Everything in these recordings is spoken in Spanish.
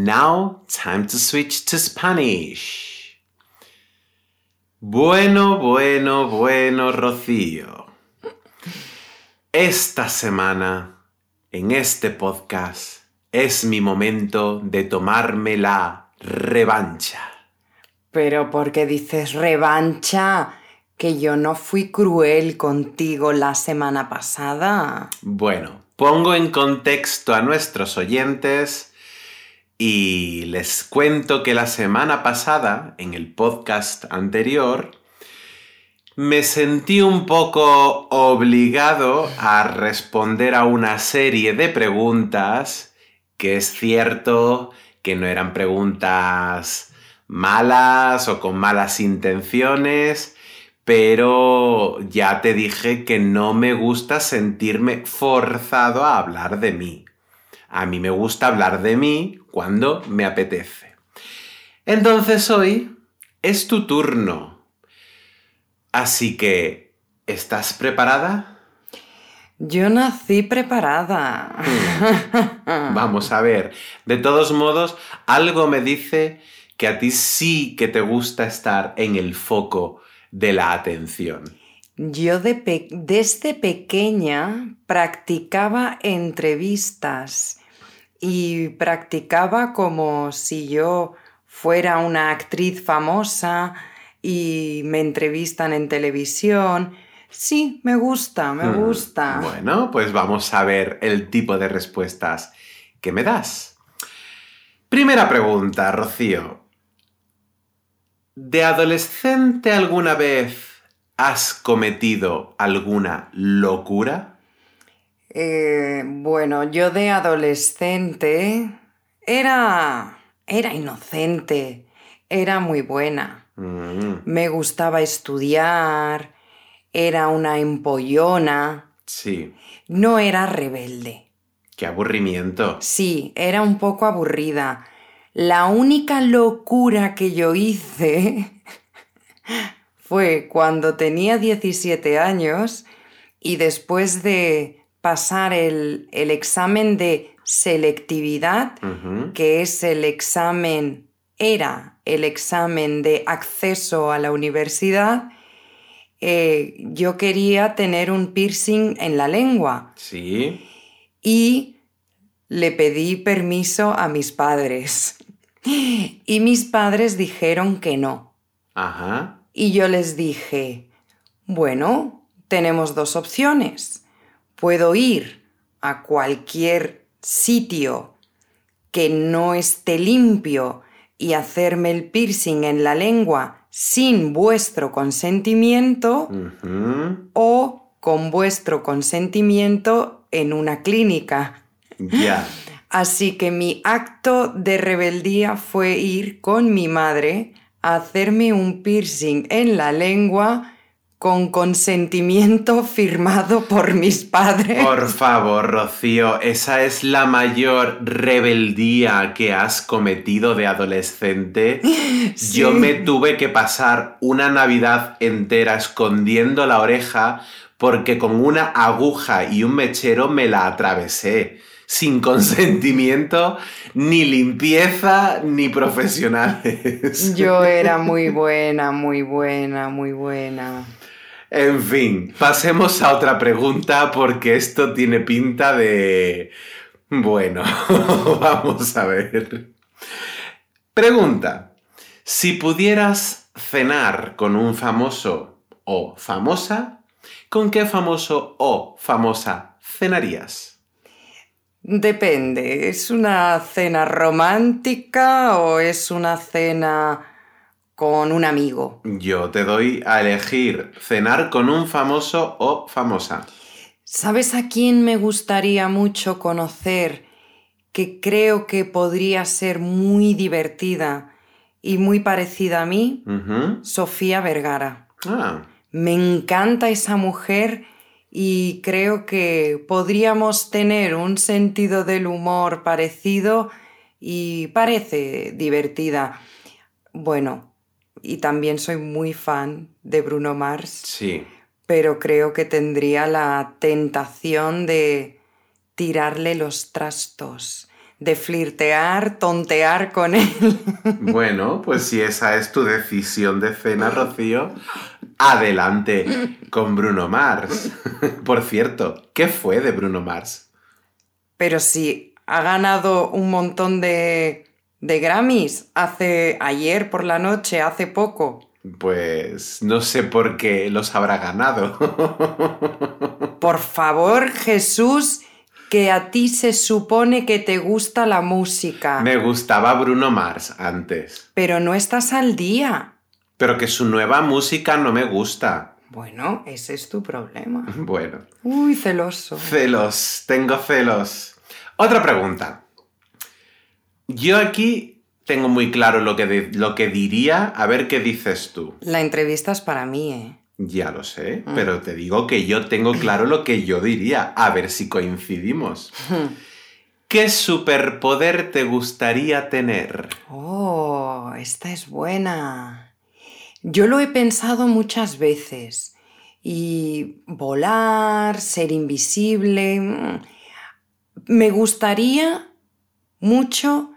Now, time to switch to Spanish. Bueno, bueno, bueno, Rocío. Esta semana, en este podcast, es mi momento de tomarme la revancha. Pero ¿por qué dices revancha? Que yo no fui cruel contigo la semana pasada. Bueno, pongo en contexto a nuestros oyentes y les cuento que la semana pasada, en el podcast anterior, me sentí un poco obligado a responder a una serie de preguntas que es cierto que no eran preguntas malas o con malas intenciones, pero ya te dije que no me gusta sentirme forzado a hablar de mí. A mí me gusta hablar de mí cuando me apetece. Entonces hoy es tu turno. Así que, ¿estás preparada? Yo nací preparada. Hmm. Vamos a ver. De todos modos, algo me dice que a ti sí que te gusta estar en el foco de la atención. Yo desde pequeña practicaba entrevistas y practicaba como si yo fuera una actriz famosa y me entrevistan en televisión. Sí, me gusta, me Hmm. gusta. Bueno, pues vamos a ver el tipo de respuestas que me das. Primera pregunta, Rocío. ¿De adolescente alguna vez has cometido alguna locura? Eh, bueno, yo de adolescente era... era inocente, era muy buena. Mm, Me gustaba estudiar, era una empollona, sí, no era rebelde. qué aburrimiento. Sí, era un poco aburrida. La única locura que yo hice fue cuando tenía 17 años y después de pasar el, el examen de selectividad, que es el examen, era el examen de acceso a la universidad, eh, yo quería tener un piercing en la lengua Sí, y le pedí permiso a mis padres. Y mis padres dijeron que no. ajá, Y yo les dije, bueno, tenemos dos opciones. Puedo ir a cualquier sitio que no esté limpio y hacerme el piercing en la lengua sin vuestro consentimiento o con vuestro consentimiento en una clínica. ya. Así que mi acto de rebeldía fue ir con mi madre a hacerme un piercing en la lengua con consentimiento firmado por mis padres. Por favor, Rocío, esa es la mayor rebeldía que has cometido de adolescente. Yo me tuve que pasar una Navidad entera escondiendo la oreja porque con una aguja y un mechero me la atravesé. Sin consentimiento, ni limpieza, ni profesionales. Yo era muy buena, muy buena, muy buena. En fin, pasemos a otra pregunta porque esto tiene pinta de... Bueno, vamos a ver. Pregunta. Si pudieras cenar con un famoso o famosa, ¿con qué famoso o famosa cenarías? Depende, ¿es una cena romántica o es una cena con un amigo. Yo te doy a elegir cenar con un famoso o famosa. ¿Sabes a quién me gustaría mucho conocer? Que creo que podría ser muy divertida y muy parecida a mí. Sofía Vergara. Ah, Me encanta esa mujer y creo que podríamos tener un sentido del humor parecido y parece divertida. Bueno, y también soy muy fan de Bruno Mars, sí. pero creo que tendría la tentación de tirarle los trastos, de flirtear, tontear con él. Bueno, pues si esa es tu decisión de cena, Rocío, adelante con Bruno Mars. Por cierto, ¿qué fue de Bruno Mars? Pero si ha ganado un montón de, de Grammys hace ayer por la noche, hace poco. Pues no sé por qué los habrá ganado. Por favor, Jesús, que a ti se supone que te gusta la música, Me gustaba Bruno Mars antes, pero no estás al día. pero que su nueva música no me gusta. Bueno, ese es tu problema. Bueno, Uy, celoso. celos, tengo celos. Otra pregunta. Yo aquí tengo muy claro lo que, lo que diría, a ver qué dices tú. La entrevista es para mí, ¿eh? Ya lo sé, pero te digo que yo tengo claro lo que yo diría, a ver si coincidimos. ¿Qué superpoder te gustaría tener? Oh, esta es buena. Yo lo he pensado muchas veces. Y volar, ser invisible. mm, Me gustaría mucho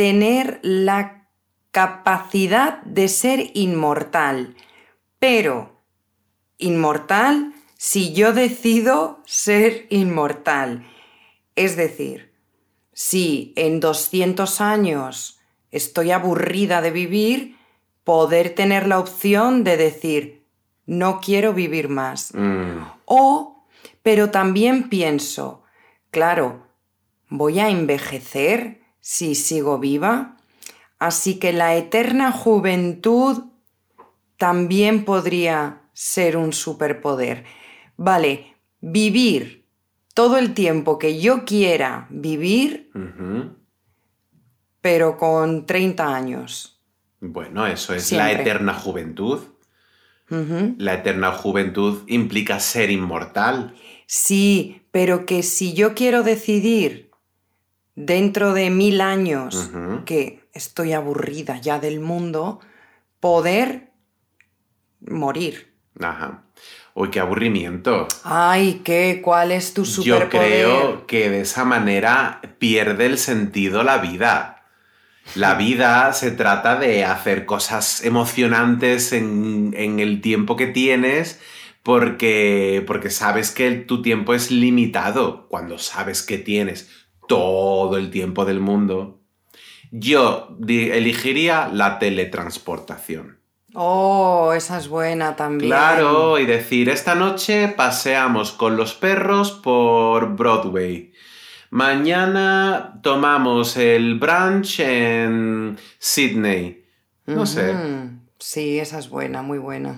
tener la capacidad de ser inmortal. Pero, inmortal si yo decido ser inmortal. Es decir, si en 200 años estoy aburrida de vivir, poder tener la opción de decir, no quiero vivir más. Mm, O, pero también pienso, claro, voy a envejecer si sigo viva, así que la eterna juventud también podría ser un superpoder. Vale, vivir todo el tiempo que yo quiera vivir, pero con 30 años. Bueno, eso es la eterna juventud. La eterna juventud implica ser inmortal. Sí, pero que si yo quiero decidir dentro de mil años que estoy aburrida ya del mundo, poder morir. Ajá. Uy, qué aburrimiento. Ay, ¿qué? ¿Cuál es tu Yo superpoder? creo que de esa manera pierde el sentido la vida. La vida se trata de hacer cosas emocionantes en, en el tiempo que tienes porque, porque sabes que tu tiempo es limitado. Cuando sabes que tienes todo el tiempo del mundo, yo elegiría la teletransportación. Oh, esa es buena también. Claro, y decir, esta noche paseamos con los perros por Broadway. Mañana tomamos el brunch en Sydney. No sé. Sí, esa es buena, muy buena.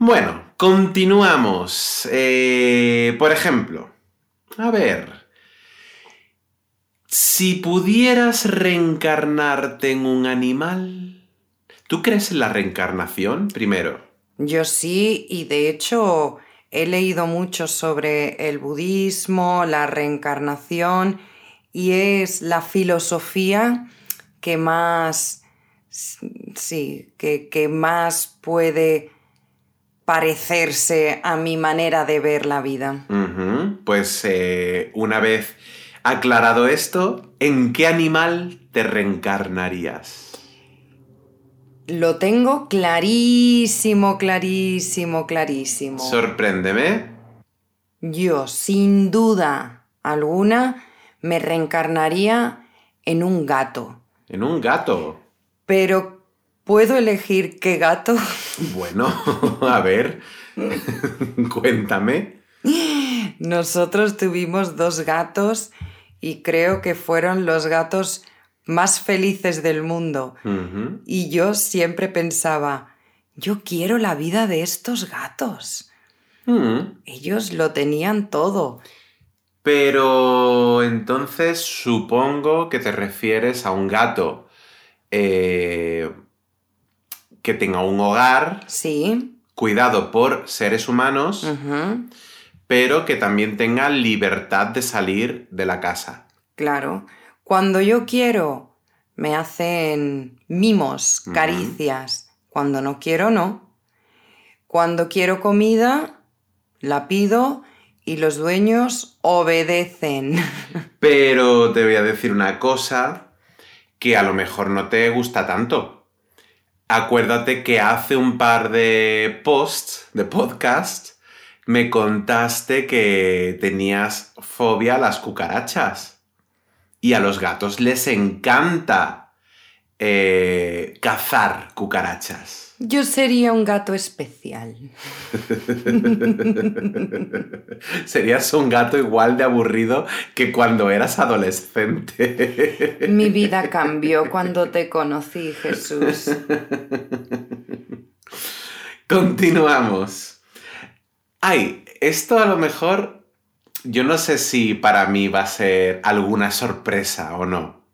Bueno, continuamos. Eh, por ejemplo, a ver. Si pudieras reencarnarte en un animal, ¿tú crees en la reencarnación primero? Yo sí, y de hecho he leído mucho sobre el budismo, la reencarnación, y es la filosofía que más, sí, que, que más puede parecerse a mi manera de ver la vida. Pues eh, una vez aclarado esto, ¿en qué animal te reencarnarías? Lo tengo clarísimo, clarísimo, clarísimo. Sorpréndeme. Yo, sin duda alguna, me reencarnaría en un gato. En un gato. Pero, ¿puedo elegir qué gato? Bueno, a ver, cuéntame. Nosotros tuvimos dos gatos y creo que fueron los gatos más felices del mundo. Y yo siempre pensaba, yo quiero la vida de estos gatos. Ellos lo tenían todo. Pero entonces supongo que te refieres a un gato eh, que tenga un hogar Sí. cuidado por seres humanos, pero que también tenga libertad de salir de la casa. Claro. Cuando yo quiero, me hacen mimos, caricias. Cuando no quiero, no. Cuando quiero comida, la pido y los dueños obedecen. Pero te voy a decir una cosa que a lo mejor no te gusta tanto. Acuérdate que hace un par de posts, de podcast, me contaste que tenías fobia a las cucarachas. Y a los gatos les encanta eh, cazar cucarachas. Yo sería un gato especial. Serías un gato igual de aburrido que cuando eras adolescente. Mi vida cambió cuando te conocí, Jesús. Continuamos. Ay, esto a lo mejor yo no sé si para mí va a ser alguna sorpresa o no.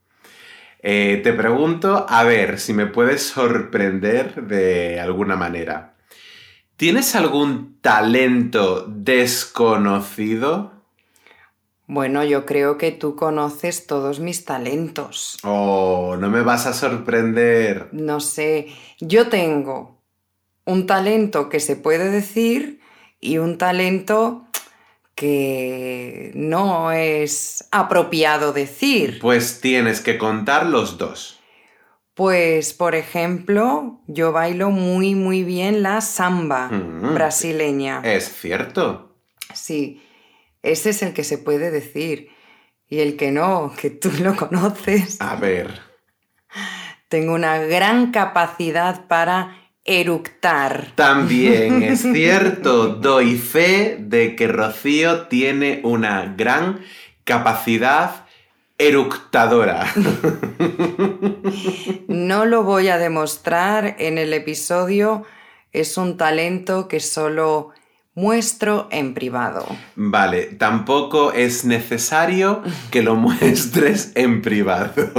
Eh, te pregunto a ver si me puedes sorprender de alguna manera. ¿Tienes algún talento desconocido? Bueno, yo creo que tú conoces todos mis talentos. Oh, no me vas a sorprender. No sé, yo tengo un talento que se puede decir y un talento que no es apropiado decir. Pues tienes que contar los dos. Pues, por ejemplo, yo bailo muy, muy bien la samba Mm. brasileña. Es cierto. Sí, ese es el que se puede decir. Y el que no, que tú lo conoces, A ver. tengo una gran capacidad para eructar. También es cierto, doy fe de que Rocío tiene una gran capacidad eructadora. No lo voy a demostrar en el episodio, es un talento que solo muestro en privado. Vale, tampoco es necesario que lo muestres en privado.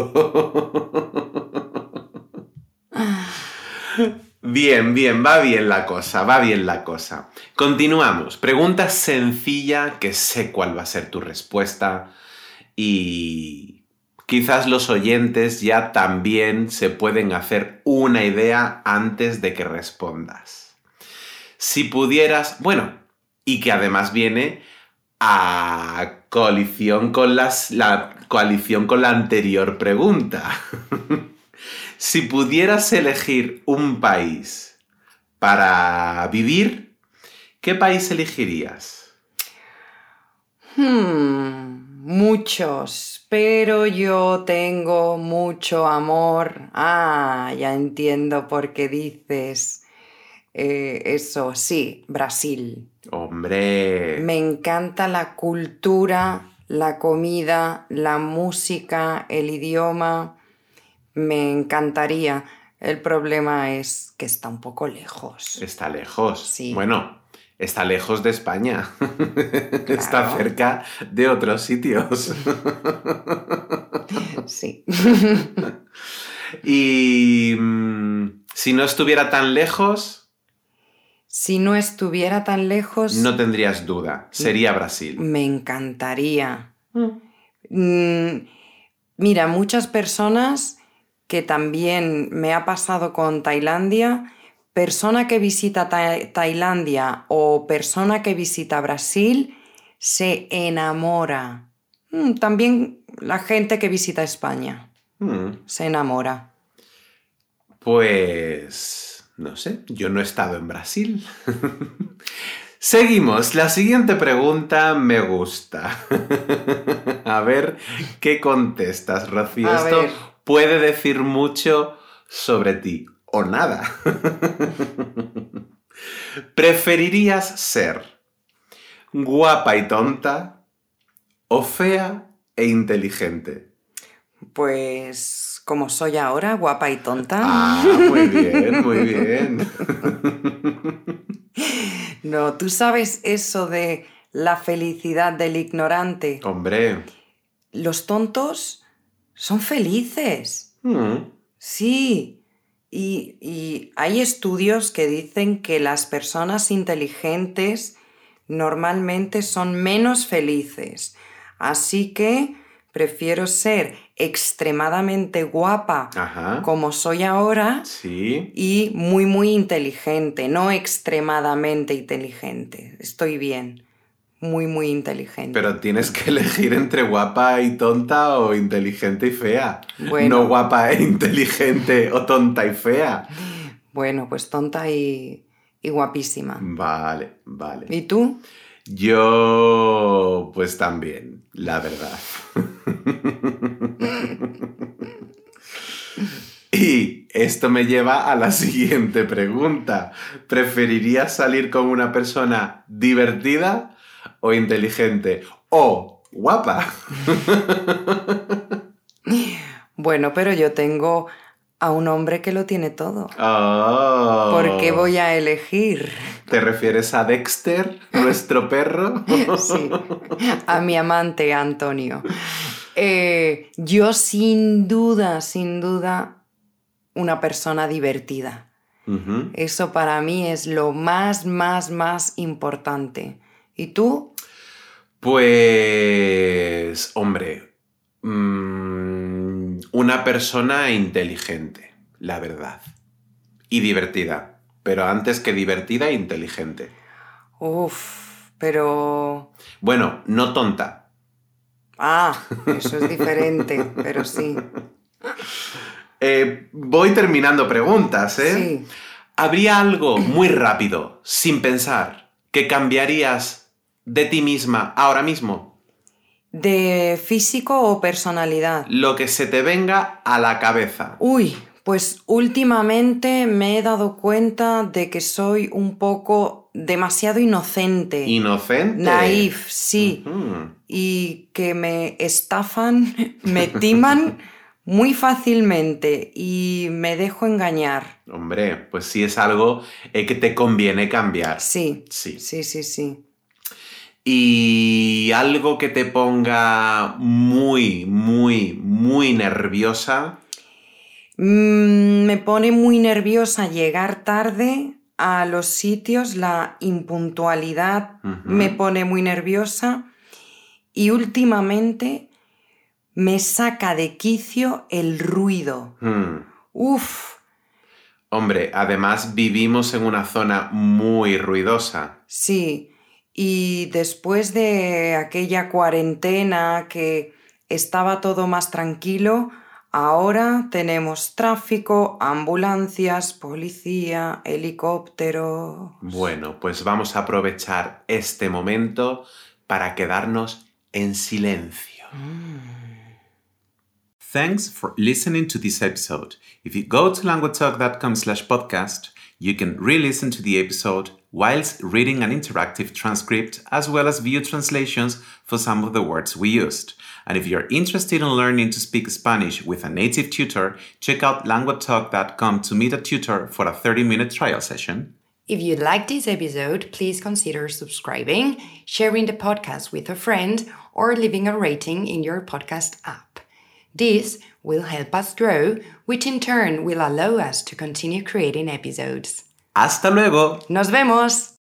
Bien, bien, va bien la cosa, va bien la cosa. Continuamos. Pregunta sencilla que sé cuál va a ser tu respuesta y quizás los oyentes ya también se pueden hacer una idea antes de que respondas. Si pudieras, bueno, y que además viene a coalición con la coalición con la anterior pregunta. si pudieras elegir un país para vivir, ¿qué país elegirías? Hmm, muchos, pero yo tengo mucho amor. Ah, ya entiendo por qué dices eh, eso. Sí, Brasil. Hombre, Me encanta la cultura, la comida, la música, el idioma. Me encantaría. El problema es que está un poco lejos. está lejos. Sí. Bueno, está lejos de España. está cerca de otros sitios. Sí. y mm, si no estuviera tan lejos, Si no estuviera tan lejos, no tendrías duda. Sería Brasil. me encantaría. Mm, mira, muchas personas que también me ha pasado con Tailandia, persona que visita Ta- Tailandia o persona que visita Brasil, se enamora. Mm, también la gente que visita España Mm. se enamora. Pues... no sé, yo no he estado en Brasil. Seguimos, la siguiente pregunta me gusta. A ver qué contestas, Rocío. A Esto ver. Puede decir mucho sobre ti o nada. ¿Preferirías ser guapa y tonta o fea e inteligente? Pues como soy ahora, guapa y tonta. Ah, muy bien, muy bien. No, tú sabes eso de la felicidad del ignorante. Hombre. Los tontos son felices. Mm, Sí. Y, y hay estudios que dicen que las personas inteligentes normalmente son menos felices. Así que prefiero ser extremadamente guapa Ajá. como soy ahora Sí. y muy, muy inteligente, no extremadamente inteligente. Estoy bien. Muy, muy inteligente. Pero tienes que elegir entre guapa y tonta o inteligente y fea. Bueno. No guapa e inteligente o tonta y fea. Bueno, pues tonta y, y guapísima. Vale, vale. ¿Y tú? Yo, pues también, la verdad. Y esto me lleva a la siguiente pregunta. ¿Preferirías salir con una persona divertida o inteligente? O guapa. Bueno, pero yo tengo a un hombre que lo tiene todo. Oh. ¿Por qué voy a elegir? ¿Te refieres a Dexter, nuestro perro? Sí, a mi amante Antonio. Eh, yo sin duda, sin duda, una persona divertida. Eso para mí es lo más, más, más importante. ¿Y tú? Pues, hombre, mm, una persona inteligente, la verdad. Y divertida. Pero antes que divertida, inteligente. Uf, pero... Bueno, no tonta. Ah, eso es diferente, pero sí. Eh, voy terminando preguntas, ¿eh? Sí. ¿Habría algo muy rápido, sin pensar, que cambiarías de ti misma ahora mismo? ¿De físico o personalidad? Lo que se te venga a la cabeza. Uy, pues últimamente me he dado cuenta de que soy un poco demasiado inocente. Inocente. Naif, sí. Y que me estafan, me timan muy fácilmente y me dejo engañar. Hombre, pues sí es algo eh, que te conviene cambiar. Sí, Sí. sí, sí, sí. Y algo que te ponga muy, muy, muy nerviosa. Mm, me pone muy nerviosa llegar tarde a los sitios, la impuntualidad me pone muy nerviosa y últimamente me saca de quicio el ruido. Hmm. Uf, Hombre, además vivimos en una zona muy ruidosa. sí. Y después de aquella cuarentena que estaba todo más tranquilo, ahora tenemos tráfico, ambulancias, policía, helicóptero. Bueno, pues vamos a aprovechar este momento para quedarnos en silencio. Thanks for listening to this episode. If you go to languagetalk.com slash podcast, you can re-listen to the episode whilst reading an interactive transcript as well as view translations for some of the words we used. And if you're interested in learning to speak Spanish with a native tutor, check out languatalk.com to meet a tutor for a 30-minute trial session. If you liked this episode, please consider subscribing, sharing the podcast with a friend, or leaving a rating in your podcast app. This will help us grow, which in turn will allow us to continue creating episodes. ¡Hasta luego! ¡Nos vemos!